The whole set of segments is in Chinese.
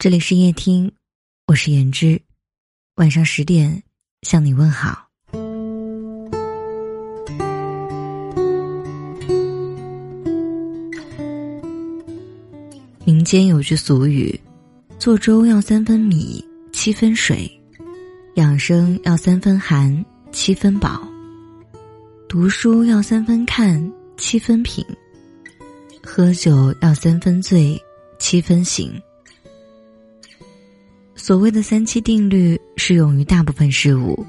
这里是夜听，我是言之，晚上十点向你问好。民间有句俗语：做粥要三分米，七分水；养生要三分寒，七分饱；读书要三分看，七分品；喝酒要三分醉，七分醒。所谓的三七定律适用于大部分事物，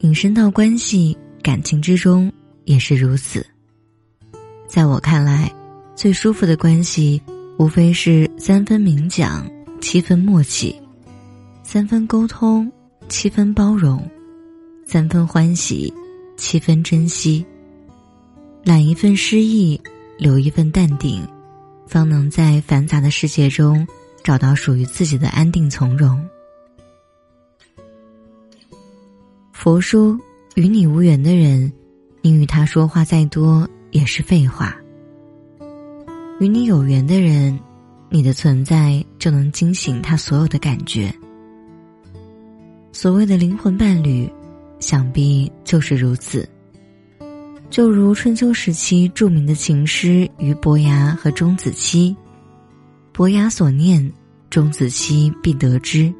引申到关系、感情之中也是如此。在我看来，最舒服的关系，无非是三分明讲，七分默契；三分沟通，七分包容；三分欢喜，七分珍惜。揽一份诗意，留一份淡定，方能在繁杂的世界中。找到属于自己的安定从容。佛说：“与你无缘的人，你与他说话再多也是废话；与你有缘的人，你的存在就能惊醒他所有的感觉。”所谓的灵魂伴侣，想必就是如此。就如春秋时期著名的情诗俞伯牙和钟子期。伯牙所念，钟子期必得知。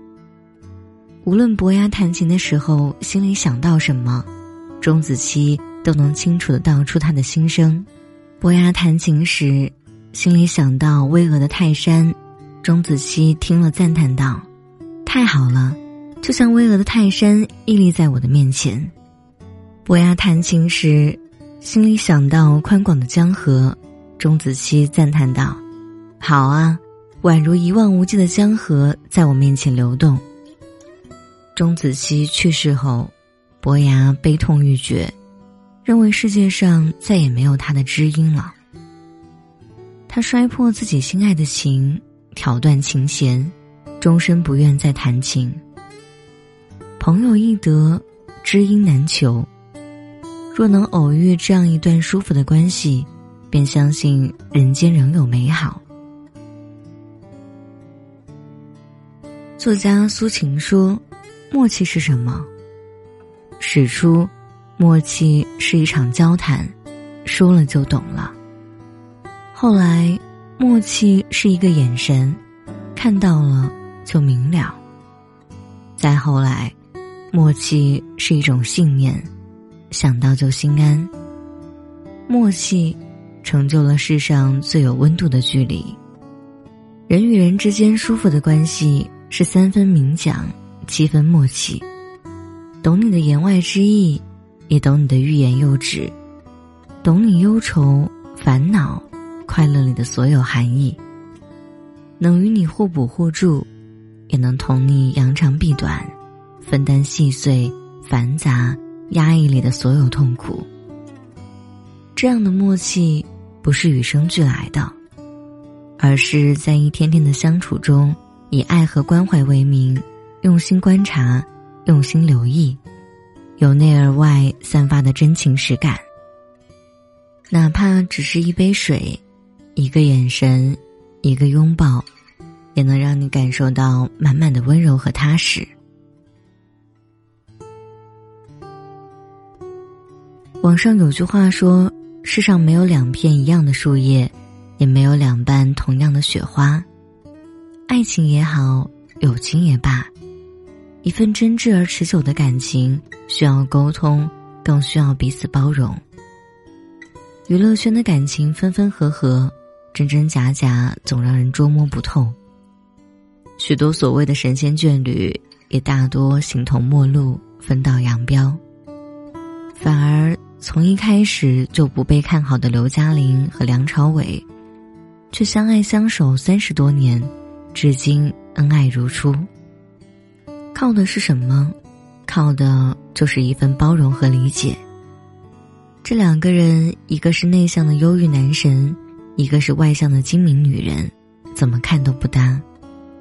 无论伯牙弹琴的时候心里想到什么，钟子期都能清楚的道出他的心声。伯牙弹琴时，心里想到巍峨的泰山，钟子期听了赞叹道：“太好了，就像巍峨的泰山屹立在我的面前。”伯牙弹琴时，心里想到宽广的江河，钟子期赞叹道：“好啊。”宛如一望无际的江河在我面前流动。钟子期去世后，伯牙悲痛欲绝，认为世界上再也没有他的知音了。他摔破自己心爱的琴，挑断琴弦，终身不愿再弹琴。朋友易得，知音难求。若能偶遇这样一段舒服的关系，便相信人间仍有美好。作家苏秦说：“默契是什么？始初，默契是一场交谈，说了就懂了。后来，默契是一个眼神，看到了就明了。再后来，默契是一种信念，想到就心安。默契，成就了世上最有温度的距离。人与人之间舒服的关系。”是三分明讲，七分默契，懂你的言外之意，也懂你的欲言又止，懂你忧愁、烦恼、快乐里的所有含义，能与你互补互助，也能同你扬长避短，分担细碎、繁杂、压抑里的所有痛苦。这样的默契，不是与生俱来的，而是在一天天的相处中。以爱和关怀为名，用心观察，用心留意，由内而外散发的真情实感。哪怕只是一杯水，一个眼神，一个拥抱，也能让你感受到满满的温柔和踏实。网上有句话说：“世上没有两片一样的树叶，也没有两瓣同样的雪花。”爱情也好，友情也罢，一份真挚而持久的感情需要沟通，更需要彼此包容。娱乐圈的感情分分合合，真真假假，总让人捉摸不透。许多所谓的神仙眷侣，也大多形同陌路，分道扬镳。反而从一开始就不被看好的刘嘉玲和梁朝伟，却相爱相守三十多年。至今恩爱如初。靠的是什么？靠的就是一份包容和理解。这两个人，一个是内向的忧郁男神，一个是外向的精明女人，怎么看都不搭。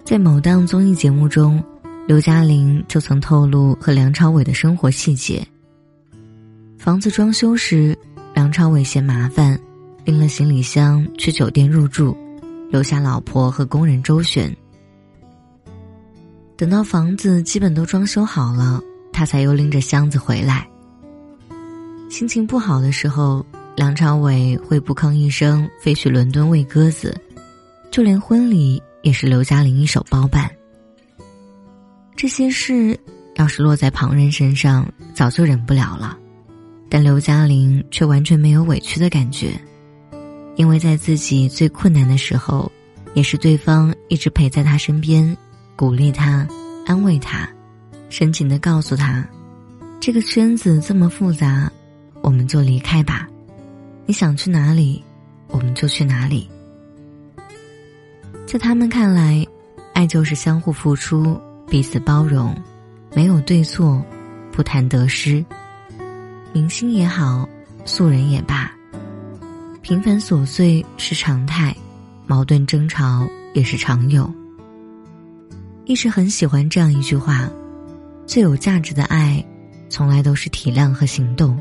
在某档综艺节目中，刘嘉玲就曾透露和梁朝伟的生活细节。房子装修时，梁朝伟嫌麻烦，拎了行李箱去酒店入住。留下老婆和工人周旋，等到房子基本都装修好了，他才又拎着箱子回来。心情不好的时候，梁朝伟会不吭一声飞去伦敦喂鸽子，就连婚礼也是刘嘉玲一手包办。这些事要是落在旁人身上，早就忍不了了，但刘嘉玲却完全没有委屈的感觉，因为在自己最困难的时候，也是对方一直陪在他身边，鼓励他，安慰他，深情的告诉他，这个圈子这么复杂。我们就离开吧，你想去哪里，我们就去哪里。在他们看来，爱就是相互付出，彼此包容，没有对错，不谈得失。明星也好，素人也罢，平凡琐碎是常态，矛盾争吵也是常有。一直很喜欢这样一句话：最有价值的爱，从来都是体谅和行动。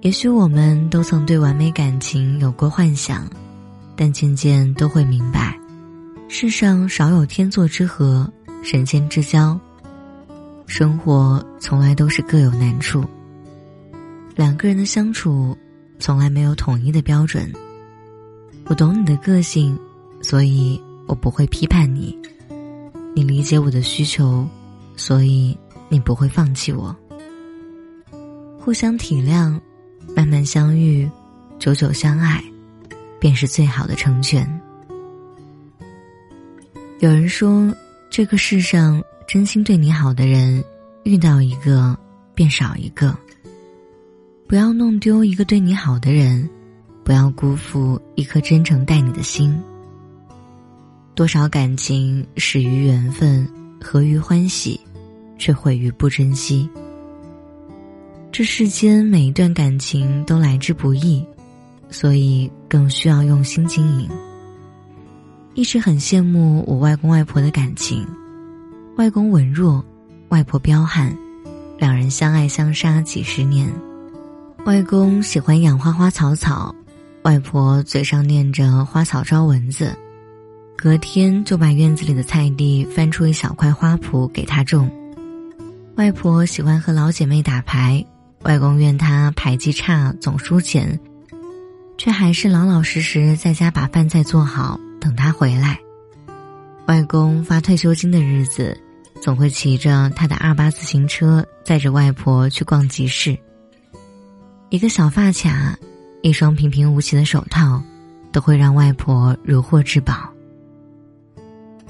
也许我们都曾对完美感情有过幻想，但渐渐都会明白，世上少有天作之合、神仙之交。生活从来都是各有难处，两个人的相处从来没有统一的标准。我懂你的个性，所以我不会批判你；你理解我的需求，所以你不会放弃我。互相体谅。慢慢相遇，久久相爱，便是最好的成全。有人说，这个世上真心对你好的人，遇到一个便少一个。不要弄丢一个对你好的人，不要辜负一颗真诚待你的心。多少感情始于缘分，合于欢喜，却毁于不珍惜。这世间每一段感情都来之不易，所以更需要用心经营。一直很羡慕我外公外婆的感情，外公文弱，外婆彪悍，两人相爱相杀几十年。外公喜欢养花花草草，外婆嘴上念着花草招蚊子，隔天就把院子里的菜地翻出一小块花圃给他种。外婆喜欢和老姐妹打牌。外公怨他牌技差，总输钱，却还是老老实实在家把饭菜做好，等他回来。外公发退休金的日子，总会骑着他的二八自行车，载着外婆去逛集市。一个小发卡，一双平平无奇的手套，都会让外婆如获至宝。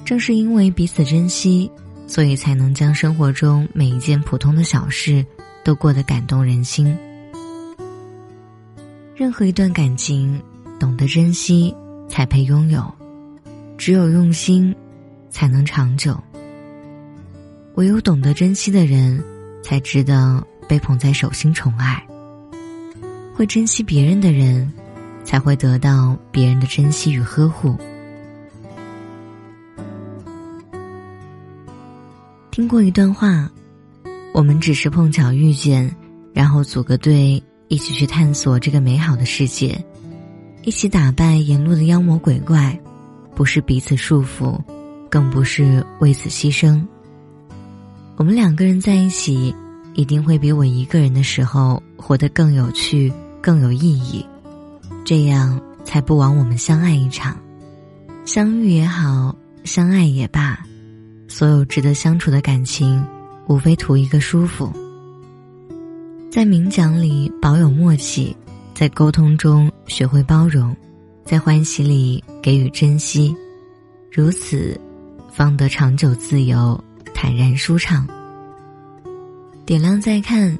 正是因为彼此珍惜，所以才能将生活中每一件普通的小事。都过得感动人心。任何一段感情，懂得珍惜才配拥有，只有用心，才能长久。唯有懂得珍惜的人，才值得被捧在手心宠爱。会珍惜别人的人，才会得到别人的珍惜与呵护。听过一段话。我们只是碰巧遇见，然后组个队一起去探索这个美好的世界，一起打败沿路的妖魔鬼怪，不是彼此束缚，更不是为此牺牲。我们两个人在一起，一定会比我一个人的时候活得更有趣、更有意义，这样才不枉我们相爱一场。相遇也好，相爱也罢，所有值得相处的感情。无非图一个舒服，在明讲里保有默契，在沟通中学会包容，在欢喜里给予珍惜，如此，方得长久自由，坦然舒畅。点亮再看，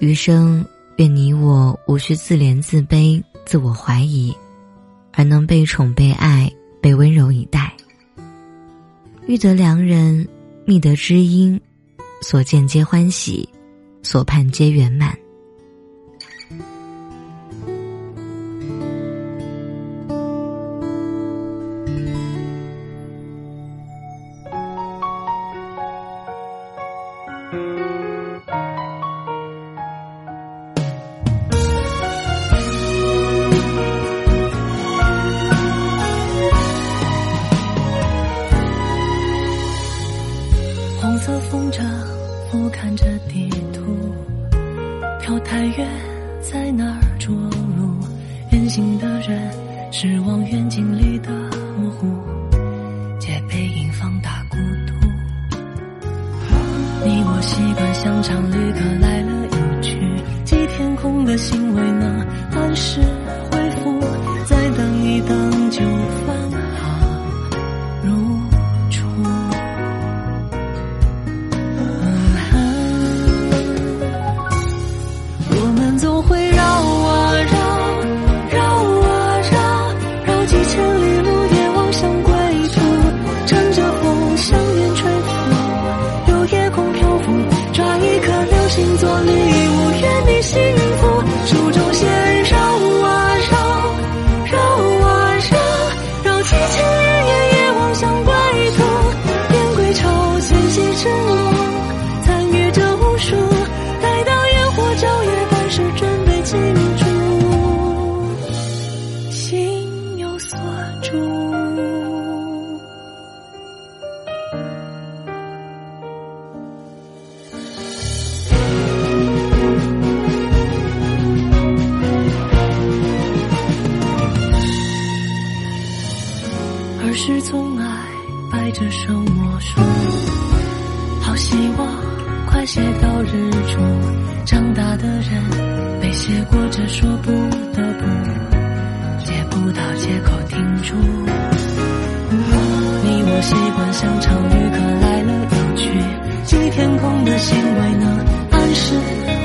余生愿你我无需自怜自卑、自我怀疑，而能被宠、被爱、被温柔以待。遇得良人，觅得知音。所见皆欢喜，所盼皆圆满。岁月。习惯像场旅客来了又去寄天空的信未能按时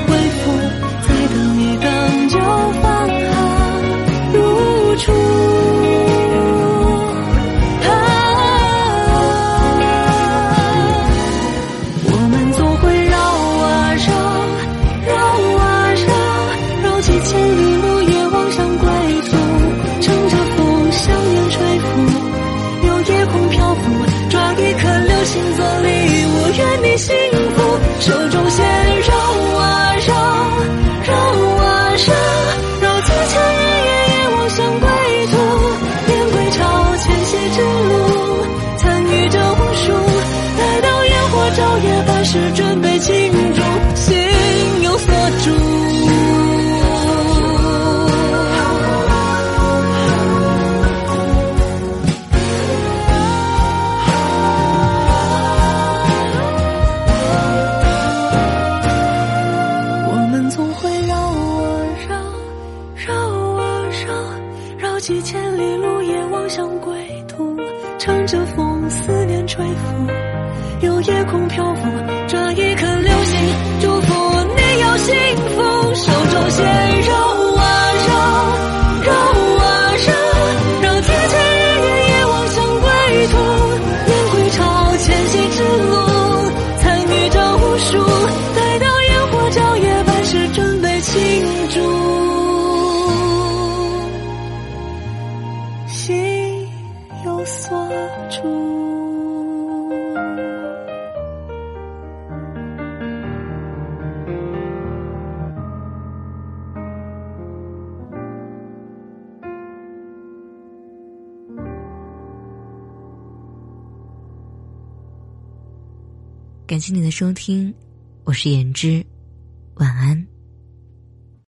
回复再等一等就有夜空漂浮，抓一颗流星，祝福你要幸福。手中线绕啊绕，绕啊绕，绕出千日的愿望，向归途。燕归巢，迁徙之路，彩女照无数。待到烟火照夜，半时准备庆祝，心有所住。感谢你的收听我是言之晚安。